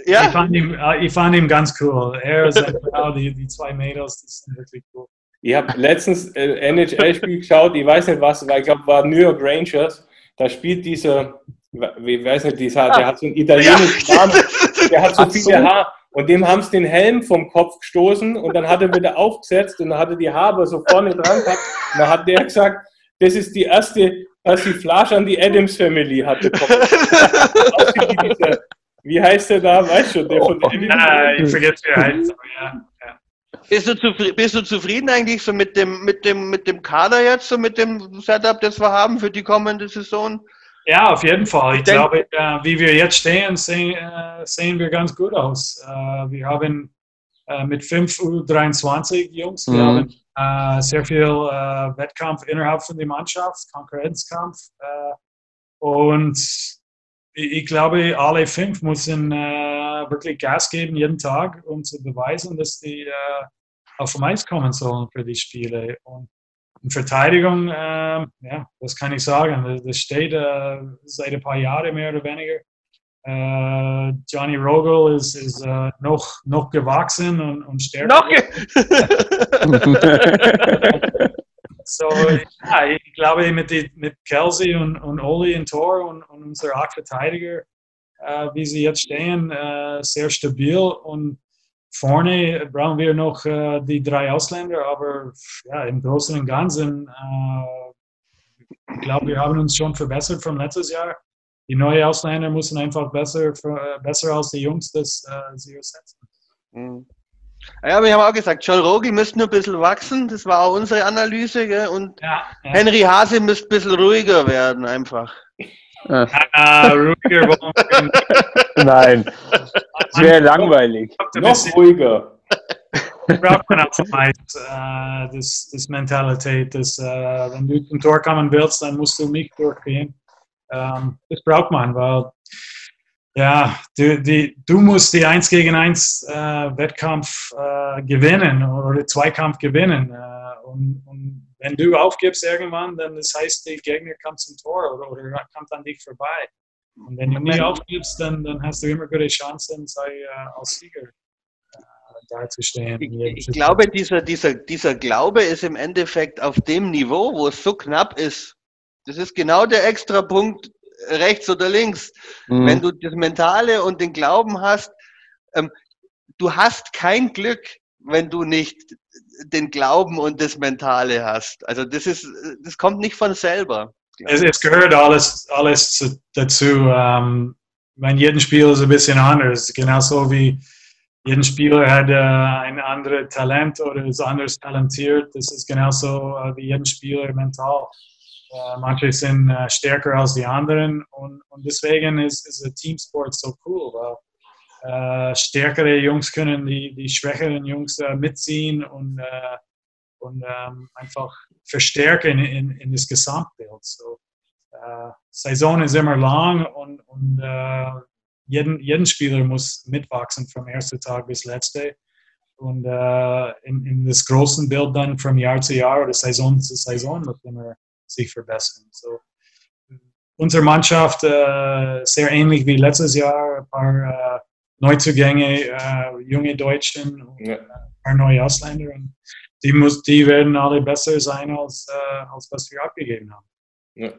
Ja. Ich fand ihn, äh, ich fand ihn ganz cool. Er Frau, die, die zwei Mädels, die sind wirklich cool. Ich habe letztens äh, NHL-Spiel geschaut, ich weiß nicht was, weil ich glaube, war New York Rangers. Da spielt dieser, ich weiß nicht, dieser, der hat so einen italienischen Namen, der hat so viele Haare. Und dem haben sie den Helm vom Kopf gestoßen und dann hat er wieder aufgesetzt und dann hatte die Haare so vorne dran gehabt. Und dann hat der gesagt, das ist die erste Persiflage an die Adams Family hatte. *laughs* wie heißt der da? Weißt du, der von oh, Adams ah, Ich vergesse, wie er heißt, aber ja. Bist du, zufrieden, bist du zufrieden eigentlich so mit dem, mit dem, mit dem Kader jetzt, so mit dem Setup, das wir haben für die kommende Saison? Ja, auf jeden Fall. Ich, ich glaube, äh, wie wir jetzt stehen, sehen, äh, sehen wir ganz gut aus. Äh, wir haben mit 5 U23 Jungs, wir mhm. haben sehr viel Wettkampf innerhalb von der Mannschaft, Konkurrenzkampf. und ich, ich, glaube, alle fünf müssen wirklich Gas geben jeden Tag, um zu beweisen, dass die auf dem Eis kommen sollen für die Spiele. Und in Verteidigung, äh, ja, was kann ich sagen? Das steht äh, seit ein paar Jahren mehr oder weniger. Äh, Johnny Rogel ist, ist äh, noch, noch gewachsen und, und stärker. Noch? *laughs* so, ja, ich glaube, mit, die, mit Kelsey und, und Oli in Tor und, und unsere acht Verteidiger, äh, wie sie jetzt stehen, äh, sehr stabil und Vorne brauchen wir noch äh, die drei Ausländer, aber ja, im Großen und Ganzen, äh, ich glaube, wir haben uns schon verbessert von letztes Jahr. Die neuen Ausländer müssen einfach besser, für, besser als die Jungs das äh, sie ersetzen. Mhm. Ja, wir haben auch gesagt, John Rogel müsste nur ein bisschen wachsen, das war auch unsere Analyse, gell? und ja, ja. Henry Hase müsste ein bisschen ruhiger werden, einfach. Ah, *laughs* ruhiger Nein, das wäre langweilig. Noch ruhiger. braucht man auch meist äh, das, das Mentalität, dass äh, wenn du zum Tor kommen willst, dann musst du mich durchgehen. Ähm, das braucht man, weil ja, du, die, du musst die 1 gegen 1 äh, Wettkampf äh, gewinnen oder Zweikampf gewinnen. Äh, und, und wenn du aufgibst irgendwann, dann das heißt, der Gegner kommt zum Tor oder, oder kommt an dich vorbei. Und wenn du nie aufgibst, dann, dann hast du immer gute Chancen, sei, äh, als Sieger äh, dazustehen. Ich, ich glaube, dieser, dieser, dieser Glaube ist im Endeffekt auf dem Niveau, wo es so knapp ist. Das ist genau der extra Punkt rechts oder links. Mhm. Wenn du das Mentale und den Glauben hast, ähm, du hast kein Glück, wenn du nicht den Glauben und das Mentale hast. Also das ist, das kommt nicht von selber. Es, es gehört alles, alles zu, dazu. Ähm, mein jeden Spiel ist ein bisschen anders. Genauso wie jeden Spieler hat äh, ein anderes Talent oder ist anders talentiert. Das ist genauso äh, wie jeden Spieler mental. Äh, manche sind äh, stärker als die anderen und, und deswegen ist, ist Teamsport so cool, weil äh, stärkere Jungs können die, die schwächeren Jungs äh, mitziehen und, äh, und ähm, einfach verstärken in, in das Gesamtbild. So, äh, Saison ist immer lang und, und äh, jeden, jeden Spieler muss mitwachsen vom ersten Tag bis letzte. Und äh, in, in das große Bild dann von Jahr zu Jahr oder Saison zu Saison muss immer sich verbessern. So, unsere Mannschaft sehr ähnlich wie letztes Jahr, ein paar Neuzugänge, äh, junge Deutschen und ja. ein paar neue Ausländer. Und die, muss, die werden alle besser sein, als, äh, als was wir abgegeben haben. Ja.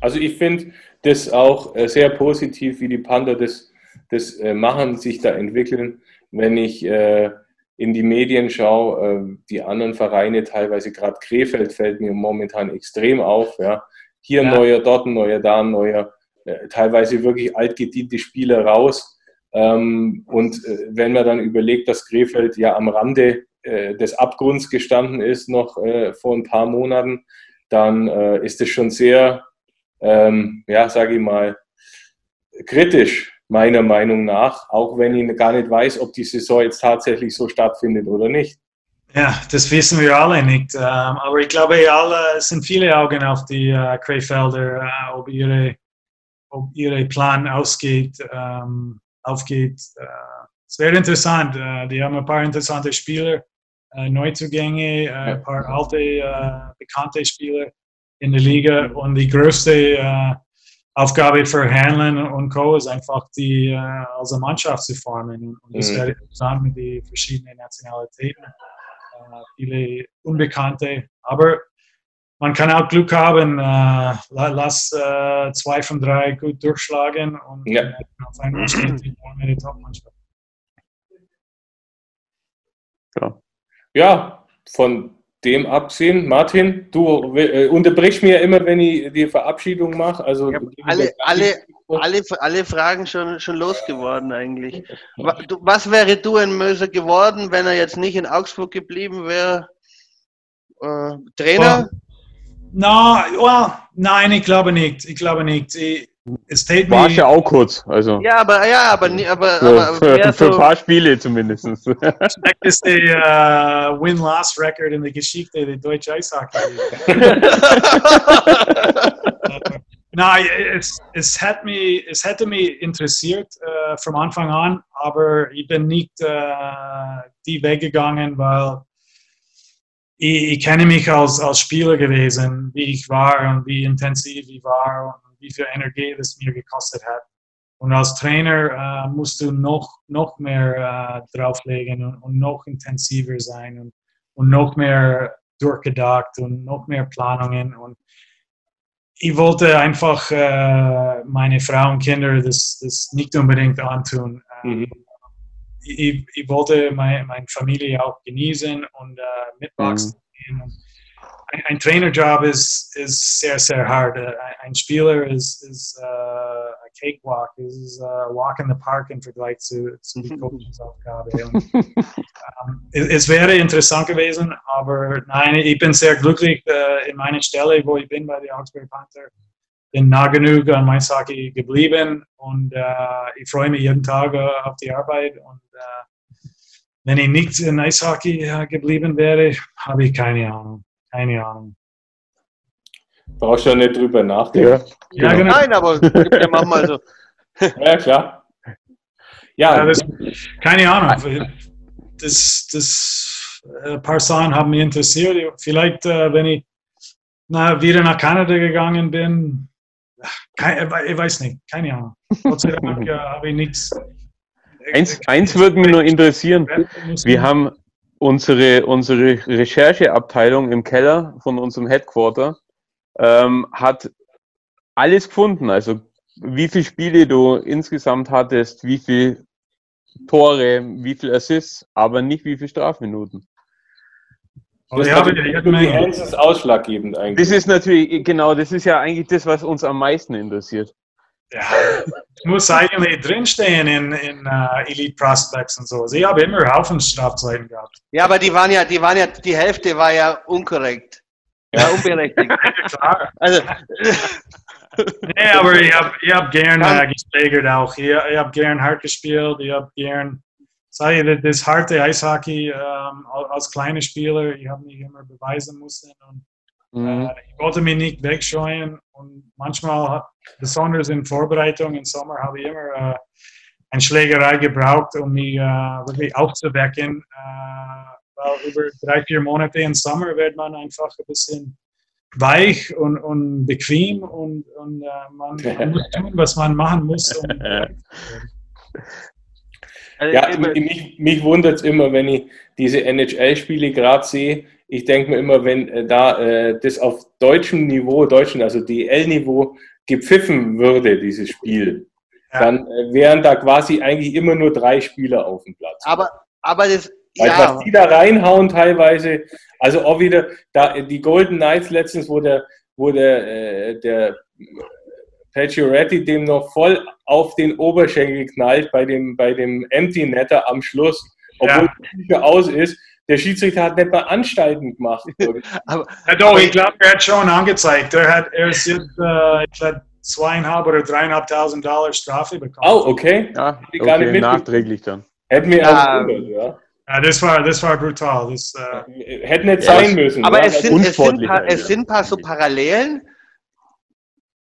Also ich finde das auch äh, sehr positiv, wie die Panda das, das äh, machen, sich da entwickeln. Wenn ich äh, in die Medien schaue, äh, die anderen Vereine, teilweise gerade Krefeld fällt mir momentan extrem auf. Ja. Hier ja. neuer, dort ein neuer, da ein neuer, teilweise wirklich altgediente Spieler raus ähm, und äh, wenn man dann überlegt, dass Krefeld ja am Rande äh, des Abgrunds gestanden ist, noch äh, vor ein paar Monaten, dann äh, ist es schon sehr, ähm, ja, sage ich mal, kritisch, meiner Meinung nach, auch wenn ich gar nicht weiß, ob die Saison jetzt tatsächlich so stattfindet oder nicht. Ja, das wissen wir alle nicht. Ähm, aber ich glaube, alle, sind viele Augen auf die äh, Krefelder, äh, ob, ihre, ob ihre Plan ausgeht. Ähm, aufgeht. Äh, es wäre interessant. Äh, die haben ein paar interessante Spieler, äh, Neuzugänge, ein paar alte, bekannte Spieler in der Liga. Und die größte Aufgabe für Hanlon und Co. ist einfach, die als Mannschaft zu formen. Und das mhm. wäre interessant mit den verschiedenen Nationalitäten. viele Unbekannte. Aber man kann auch Glück haben, äh, lass äh, zwei von drei gut durchschlagen und ja. äh, auf einmal steht die eine Top-Mannschaft. Ja. ja, von dem absehen, Martin, du äh, unterbrichst mir immer, wenn ich die Verabschiedung mache. Also alle, alle, alle, alle Fragen schon, schon losgeworden eigentlich. Was wäre du in Möser geworden, wenn er jetzt nicht in Augsburg geblieben wäre? Äh, Trainer? Oh. No, well, nein, ich glaube nicht. Ich glaube nicht. Ich, es War ja auch kurz. Also. Ja, aber, ja, aber, aber, *laughs* für, aber für, für ein paar Spiele zumindest. Schlechteste uh, Win-Loss-Record in der Geschichte der deutschen Eishockey. *laughs* Nein, es, es, hat mich, es hätte mich interessiert äh, von Anfang an, aber ich bin nicht äh, die Weg gegangen, weil ich, ich, kenne mich als, als Spieler gewesen, wie ich war und wie intensiv ich war und wie viel Energie das mir gekostet hat. Und als Trainer äh, musst du noch, noch mehr äh, drauflegen und, und, noch intensiver sein und, und noch mehr durchgedacht und noch mehr Planungen und ich wollte einfach äh, meine Frau und Kinder das, das nicht unbedingt antun. Ähm, mhm. Ich, ich, wollte meine, meine Familie auch genießen und äh, mitwachsen. Mhm. Ein, ein, Trainerjob ist, ist sehr, sehr hart. Äh, ein Spieler ist, ist uh, ein Cakewalk, ist a walk in the park im Vergleich zu, zu die Coachingsaufgabe. ähm, es wäre interessant gewesen, aber nein, ich bin sehr glücklich äh, in meiner Stelle, wo ich bin bei den Augsburg Panther. Bin nah genug an Maisaki geblieben und äh, ich freue mich jeden Tag äh, auf die Arbeit. Und äh, wenn ich nicht in Eishockey äh, geblieben wäre, habe ich keine Ahnung. Keine Ahnung. Brauchst du ja nicht drüber nachdenken. Ja, genau. Nein, aber ja manchmal so. *laughs* ja, klar. Ja, ja das, keine Ahnung. Das, das, ein äh, paar Sachen haben mich interessiert. Vielleicht, äh, wenn ich na, wieder nach Kanada gegangen bin, kein, ich weiß nicht, keine Ahnung. Gott sei Dank *laughs* äh, habe ich nichts. Eins, eins würde mich nur interessieren. Wir haben unsere, unsere Rechercheabteilung im Keller von unserem Headquarter ähm, hat alles gefunden. Also wie viele Spiele du insgesamt hattest, wie viele Tore, wie viele Assists, aber nicht wie viele Strafminuten. Das ja, ist ist ausschlaggebend eigentlich. Das ist natürlich, genau, das ist ja eigentlich das, was uns am meisten interessiert. Ja, muss eigentlich drinstehen in, in uh, Elite Prospects und so. Sie haben immer Haufen Strafzeiten gehabt. Ja, aber die waren ja, die waren ja, die Hälfte war ja unkorrekt. Ja, unberechtigt. *laughs* also, nee, aber ich habe ich hab gern äh, gespielt auch. Ich, ich habe gern hart gespielt. Ich habe gern, ich, das harte Eishockey ähm, als kleiner Spieler. Ich habe mich immer beweisen müssen und mhm. äh, ich wollte mich nicht wegscheuen. Und manchmal, besonders in Vorbereitung im Sommer, habe ich immer äh, eine Schlägerei gebraucht, um mich äh, wirklich aufzuwecken äh, über drei, vier Monate im Sommer wird man einfach ein bisschen weich und, und bequem und, und äh, man, man, *laughs* muss tun, was man machen muss. Um *laughs* ja, mich, mich wundert es immer, wenn ich diese NHL-Spiele gerade sehe. Ich denke mir immer, wenn äh, da äh, das auf deutschem Niveau, deutschen, also DL-Niveau, gepfiffen würde, dieses Spiel, ja. dann äh, wären da quasi eigentlich immer nur drei Spieler auf dem Platz. Aber, aber das, weil ja. was die da reinhauen teilweise, also auch wieder, da, die Golden Knights letztens, wo der, wo der, äh, der Pacioretty dem noch voll auf den Oberschenkel knallt bei dem, bei dem Empty Netter am Schluss, obwohl ja. die aus ist. Der Schiedsrichter hat nicht mal Anstalten gemacht. *laughs* aber, ja, doch, ich glaube, er hat schon angezeigt. Er hat, er ist jetzt, äh, ich glaube, zweieinhalb oder dreieinhalbtausend Dollar Strafe bekommen. Oh, okay. Ja, okay nachträglich dann. Hätten wir auch um, ja. Ja, das war, das war brutal. Das, äh, Hätte nicht sein müssen. Aber es sind, es, sind paar, es sind ein paar so Parallelen,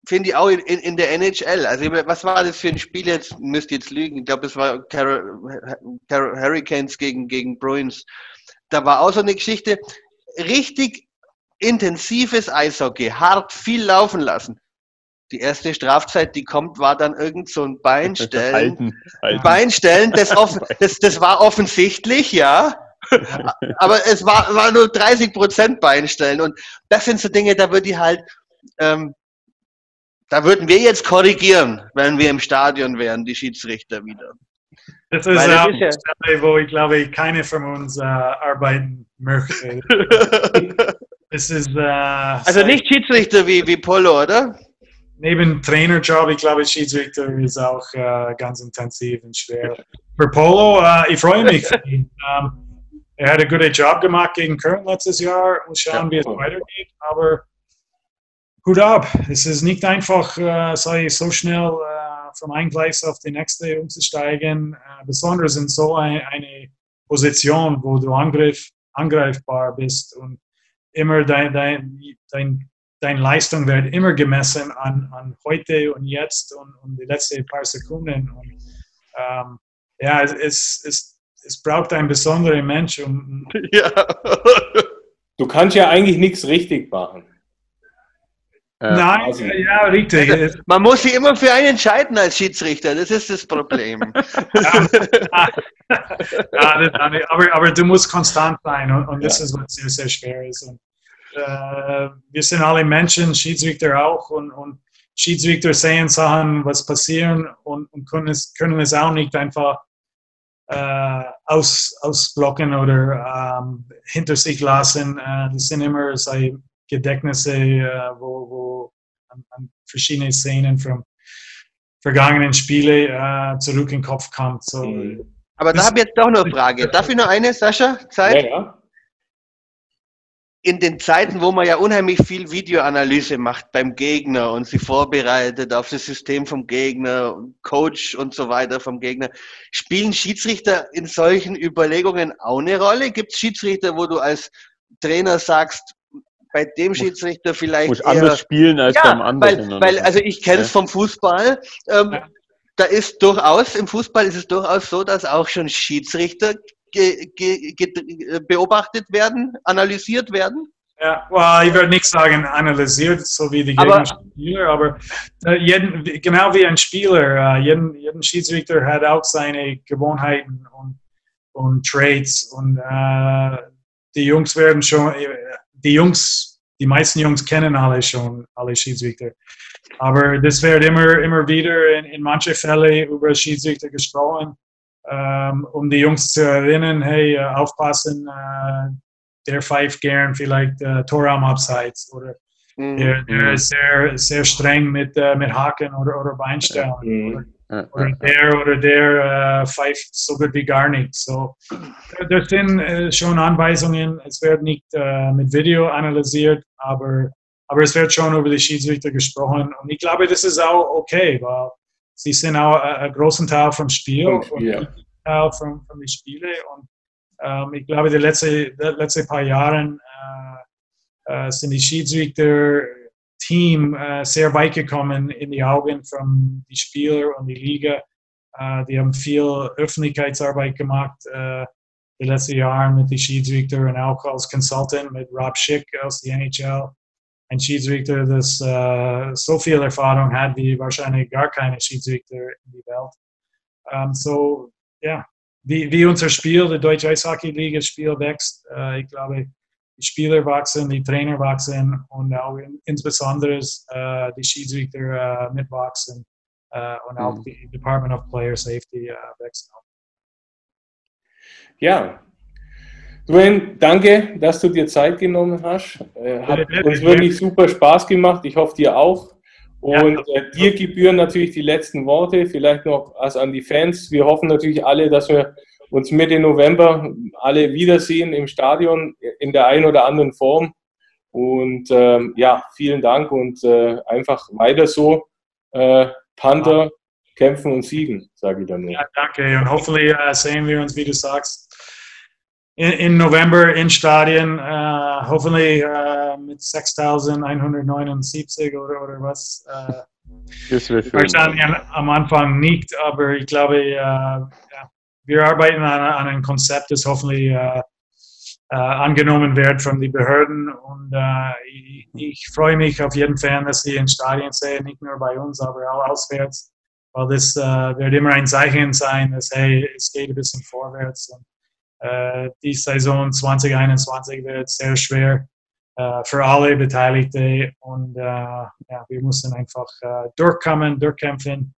finde ich auch in, in, der NHL. Also, was war das für ein Spiel jetzt? Müsst ihr jetzt lügen. Ich glaube, es war Car Car Hurricanes gegen, gegen Bruins. Da war auch so eine Geschichte. Richtig intensives Eishockey, hart viel laufen lassen die erste Strafzeit, die kommt, war dann irgend so ein Beinstellen. *laughs* Halten, halten. Beinstellen, das, offen, *laughs* das, das war offensichtlich, ja. Aber es war, war nur 30 Prozent Beinstellen. Und das sind so Dinge, da würde ich halt, ähm, da würden wir jetzt korrigieren, wenn wir im Stadion wären, die Schiedsrichter wieder. Das ist, das ist ja, wo ich glaube, keine von uns äh, arbeiten möchte. *laughs* es ist, äh, also nicht Schiedsrichter wie, wie Polo, oder? neben Trainerjob, ich glaube, Schiedsrichter ist auch äh, ganz intensiv und schwer. Für Polo, äh, ich freue mich für ihn. *laughs* Ähm, er hat einen guten Job gemacht gegen Köln letztes Jahr und schauen, wie es weitergeht. Aber Hut ab. Es ist nicht einfach, äh, sei so schnell äh, vom einen Gleis auf die nächste umzusteigen, äh, besonders in so ein, eine Position, wo du angriff, angreifbar bist und immer dein, dein, dein, deine Leistung wird immer gemessen an, an heute und jetzt und, und die letzten paar Sekunden. Und, ähm, ja, es, es, es braucht einen besonderen Mensch. Um, *laughs* ja. Du kannst ja eigentlich nichts richtig machen. Nein, also, ja, richtig. Also, man muss sich immer für einen entscheiden als Schiedsrichter, das ist das Problem. *laughs* ja, ja, aber, aber du musst konstant sein und, und das ja. ist, was sehr, sehr schwer ist. Und, äh, wir sind alle Menschen, Schiedsrichter auch und, und Schiedsrichter sehen Sachen, was passieren und, und können, es, können es auch nicht einfach äh, aus, ausblocken oder ähm, hinter sich lassen. Äh, das sind immer sei, Gedächtnisse, äh, wo, wo an, an verschiedene Szenen von vergangenen Spielen äh, zurück in den Kopf kommt. So, mhm. Aber da habe ich jetzt doch noch eine Frage. Darf ich noch eine, Sascha? Zeit? Ja, ja. In den Zeiten, wo man ja unheimlich viel Videoanalyse macht beim Gegner und sie vorbereitet auf das System vom Gegner, Coach und so weiter vom Gegner, spielen Schiedsrichter in solchen Überlegungen auch eine Rolle? Gibt es Schiedsrichter, wo du als Trainer sagst, bei dem Schiedsrichter vielleicht. Muss anders spielen als ja, beim anderen. Weil, weil also ich kenne es vom Fußball. Ähm, ja. Da ist durchaus, im Fußball ist es durchaus so, dass auch schon Schiedsrichter ge, ge, ge, beobachtet werden, analysiert werden. Ja, well, ich würde nicht sagen analysiert, so wie die Gegnerspieler, aber, aber äh, jeden, genau wie ein Spieler, uh, jeden, jeden Schiedsrichter hat auch seine Gewohnheiten und, und Traits und uh, die Jungs werden schon, die Jungs, die meisten Jungs kennen alle schon, alle Schiedsrichter. Aber das wird immer, immer wieder in, in manchen Fällen über Schiedsrichter gesprochen, ähm, um die Jungs zu erinnern, hey, äh, aufpassen, äh, der pfeift gern vielleicht äh, Tor am Abseits oder mhm. der, der, ist sehr, sehr streng mit, äh, mit Haken oder, oder Beinstellen. Mhm. Oder, oder der oder der äh, pfeift so gut wie gar nicht. So, das sind äh, schon Anweisungen. Es wird nicht äh, mit Video analysiert, aber, aber es wird schon über die Schiedsrichter gesprochen. Und ich glaube, das ist auch okay, weil sie sind auch äh, ein großen Teil vom Spiel und ja. Teil von, von den Spielen. Und ähm, ich glaube, die letzten die letzte paar Jahre äh, äh, sind die Schiedsrichter Team äh, sehr weit gekommen in die Augen von den Spielern und die Liga. Äh, die haben viel Öffentlichkeitsarbeit gemacht äh, die letzten Jahre mit den Schiedsrichter und auch als Consultant mit Rob Schick aus der NHL. Ein Schiedsrichter, das so viel Erfahrung hat wie wahrscheinlich gar keine Schiedsrichter in der Welt. Um, so, ja, yeah. wie, wie unser Spiel, die Deutsche Eishockey-Liga Spiel wächst, ich glaube, die Spieler wachsen, die Trainer wachsen und auch insbesondere äh, die Schiedsrichter äh, mitwachsen äh, und auch mhm. die Department of Player Safety äh, auch. Ja, Dwayne, danke, dass du dir Zeit genommen hast. Äh, hat uns wirklich super Spaß gemacht. Ich hoffe, dir auch. Und äh, dir gebühren natürlich die letzten Worte, vielleicht noch als an die Fans. Wir hoffen natürlich alle, dass wir uns Mitte November alle wiedersehen im Stadion in der einen oder anderen Form. Und ähm, ja, vielen Dank und äh, einfach weiter so. Äh, Panther ja. kämpfen und siegen, sage ich dann nur. Ja, danke. Und hoffentlich äh, sehen wir uns, wie du sagst, in, in November in Stadien. Äh, hoffentlich äh, mit 6179 oder, oder was. Äh, das wäre schön. Wahrscheinlich am Anfang nicht, aber ich glaube, ja, wir arbeiten an, an einem Konzept, das hoffentlich äh, äh, angenommen wird von den Behörden. Und äh, ich, ich, freue mich auf jeden Fall, dass sie in Stadien sehen, nicht nur bei uns, aber auch auswärts, weil das äh, wird immer ein Zeichen sein, dass hey, es geht ein bisschen vorwärts. Und, äh, die Saison 2021 wird sehr schwer äh, für alle Beteiligten und ja, wir müssen einfach durchkommen, durchkämpfen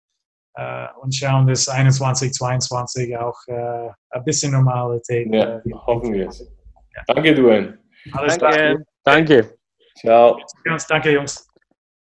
und schauen, dass 21, 22 auch äh, ein bisschen Normalität. Ja, äh, hoffen wir es. Ja. Danke, Duane. Alles Danke. Danke. Ciao. Danke, Jungs.